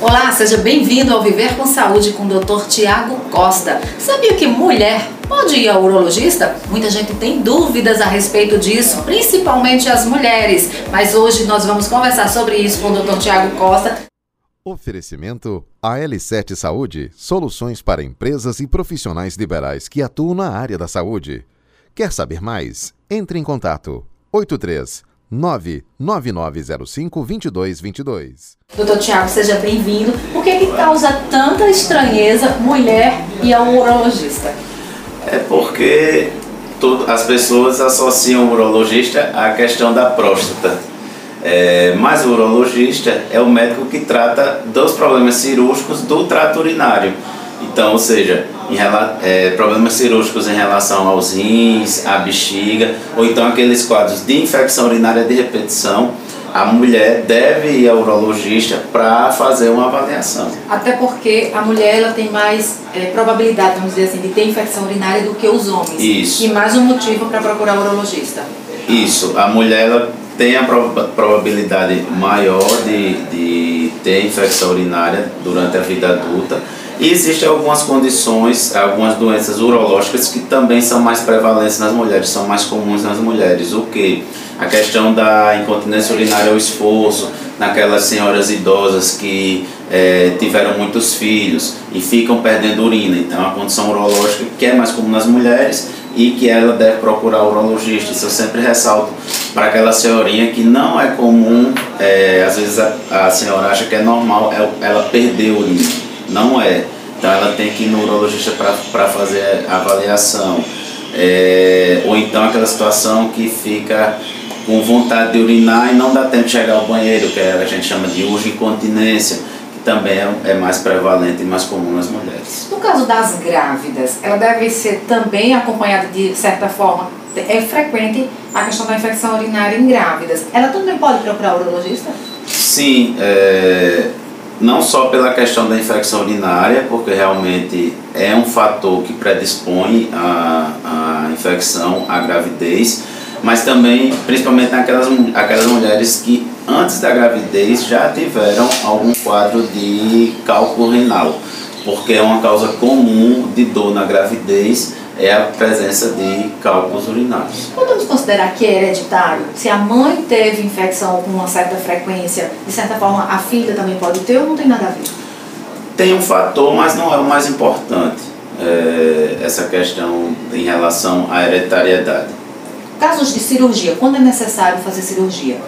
Olá, seja bem-vindo ao Viver com Saúde com o Dr. Tiago Costa. Sabia que mulher pode ir ao urologista? Muita gente tem dúvidas a respeito disso, principalmente as mulheres. Mas hoje nós vamos conversar sobre isso com o Dr. Tiago Costa. Oferecimento AL7 Saúde, soluções para empresas e profissionais liberais que atuam na área da saúde. Quer saber mais? Entre em contato 83 99905 2222. Doutor Tiago, seja bem-vindo. Por que, que causa tanta estranheza mulher e ao urologista? É porque tudo, as pessoas associam o urologista à questão da próstata. É, mas o urologista é o médico que trata dos problemas cirúrgicos do trato urinário. Então, ou seja, é, problemas cirúrgicos em relação aos rins, à bexiga, ou então aqueles quadros de infecção urinária de repetição, a mulher deve ir ao urologista para fazer uma avaliação. Até porque a mulher ela tem mais é, probabilidade, vamos dizer assim, de ter infecção urinária do que os homens. Isso. E mais um motivo para procurar o urologista. Isso. A mulher ela tem a probabilidade maior de, de ter infecção urinária durante a vida adulta e existem algumas condições, algumas doenças urológicas que também são mais prevalentes nas mulheres, são mais comuns nas mulheres. O que? A questão da incontinência urinária ao esforço, naquelas senhoras idosas que é, tiveram muitos filhos e ficam perdendo urina. Então, é uma condição urológica que é mais comum nas mulheres e que ela deve procurar o urologista. Isso eu sempre ressalto para aquela senhorinha que não é comum, é, às vezes a, a senhora acha que é normal ela perder urina não é. Então ela tem que ir no urologista para fazer a avaliação. É, ou então aquela situação que fica com vontade de urinar e não dá tempo de chegar ao banheiro, que a gente chama de incontinência, que também é, é mais prevalente e mais comum nas mulheres. No caso das grávidas, ela deve ser também acompanhada de certa forma. É frequente a questão da infecção urinária em grávidas. Ela também pode procurar o urologista? Sim, é, não só pela questão da infecção urinária, porque realmente é um fator que predispõe a, a infecção, à gravidez, mas também, principalmente naquelas aquelas mulheres que antes da gravidez já tiveram algum quadro de cálculo renal, porque é uma causa comum de dor na gravidez é a presença de cálculos urinários. Podemos considerar que é hereditário? Se a mãe teve infecção com uma certa frequência, de certa forma a filha também pode ter ou não tem nada a ver? Tem um fator, mas não é o mais importante, é, essa questão em relação à hereditariedade. Casos de cirurgia, quando é necessário fazer cirurgia?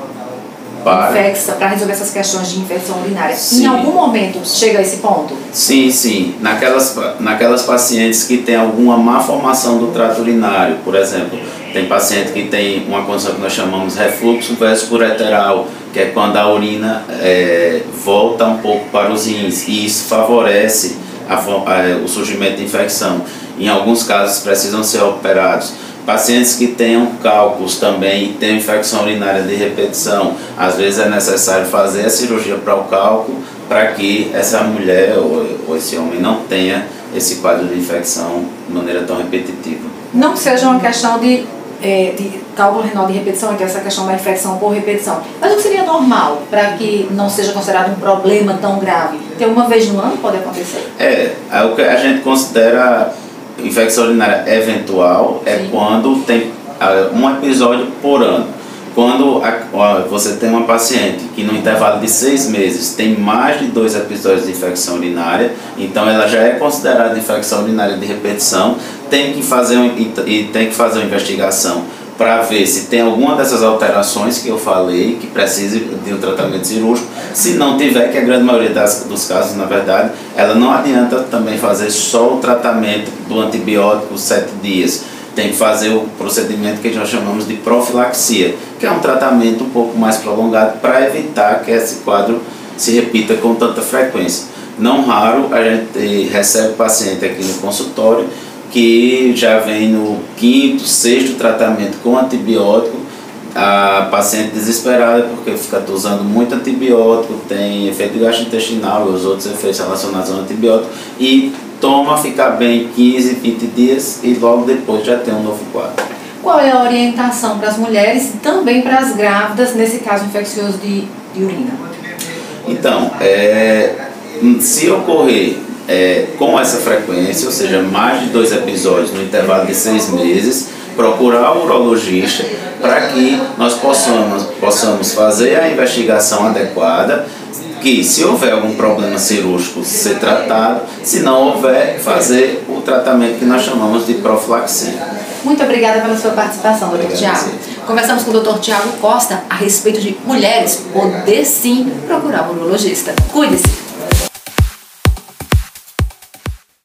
Para para resolver essas questões de infecção urinária. Sim. Em algum momento chega a esse ponto? Sim, sim. Naquelas, naquelas pacientes que têm alguma má formação do trato urinário, por exemplo, tem paciente que tem uma condição que nós chamamos refluxo vespureteral, que é quando a urina é, volta um pouco para os rins e isso favorece a, a, o surgimento de infecção. Em alguns casos precisam ser operados Pacientes que tenham cálculos também e tenham infecção urinária de repetição, às vezes é necessário fazer a cirurgia para o cálculo para que essa mulher ou, ou esse homem não tenha esse quadro de infecção de maneira tão repetitiva. Não seja uma questão de, é, de cálculo renal de repetição, então essa questão da infecção por repetição. Mas o que seria normal para que não seja considerado um problema tão grave? Ter uma vez no ano pode acontecer? É, é o que a gente considera infecção urinária eventual é Sim. quando tem uh, um episódio por ano. Quando a, você tem uma paciente que no intervalo de seis meses tem mais de dois episódios de infecção urinária, então ela já é considerada infecção urinária de repetição, tem que fazer um, e tem que fazer uma investigação para ver se tem alguma dessas alterações que eu falei que precise de um tratamento cirúrgico. Se não tiver, que a grande maioria das, dos casos, na verdade, ela não adianta também fazer só o tratamento do antibiótico sete dias. Tem que fazer o procedimento que nós chamamos de profilaxia, que é um tratamento um pouco mais prolongado para evitar que esse quadro se repita com tanta frequência. Não raro a gente recebe paciente aqui no consultório que já vem no quinto, sexto tratamento com antibiótico, a paciente desesperada porque fica usando muito antibiótico, tem efeito gastrointestinal e os outros efeitos relacionados ao antibiótico e toma ficar bem 15, 20 dias e logo depois já tem um novo quadro. Qual é a orientação para as mulheres e também para as grávidas nesse caso infeccioso de, de urina? Então, é, Se ocorrer é, com essa frequência, ou seja, mais de dois episódios no intervalo de seis meses, procurar o urologista para que nós possamos, possamos fazer a investigação adequada que se houver algum problema cirúrgico ser tratado, se não houver, fazer o tratamento que nós chamamos de profilaxia. Muito obrigada pela sua participação, doutor Tiago. Conversamos com o doutor Tiago Costa a respeito de mulheres poder sim procurar um urologista. Cuide-se!